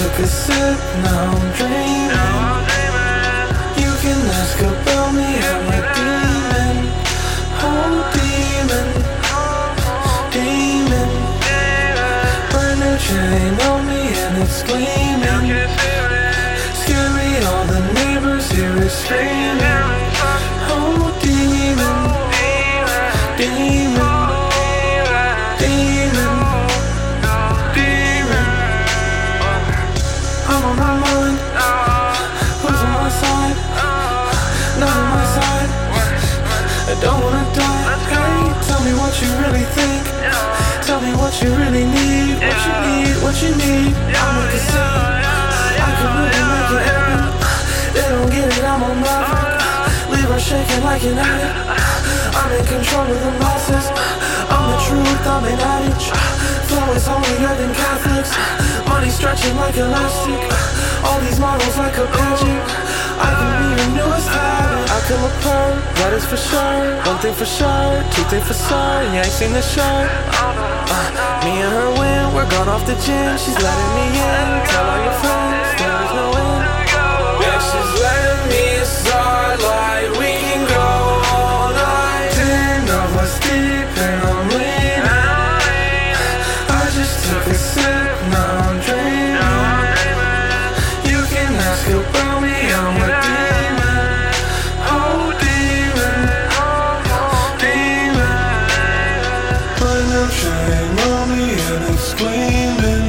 took a sip, now I'm dreaming. You can ask about me, I'm a demon. Oh, demon. Demon. Brand new chain on me and it's gleaming. Scary, all the neighbors hear it screaming. Don't wanna die. Hey, tell me what you really think. Tell me what you really need. What you need, what you need. Yeah, I'll make it simple. I can really make it happen. They don't get it, I'm on my Leave her shaking like an addict. I'm in control of the masses. I'm the truth, I'm an addict. Flow is holier than Catholics. Money stretching like elastic. All these models like a pageant. I can be your newest habit. That is for sure. One thing for sure, two things for sure. You ain't seen the show. Uh, me and her win, we're gone off the gym. She's letting me in. Tell Chain on me and it's gleaming.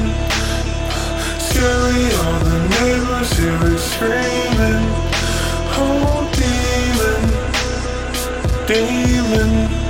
Scary, all the neighbors hear it screaming. Oh, demon. Demon.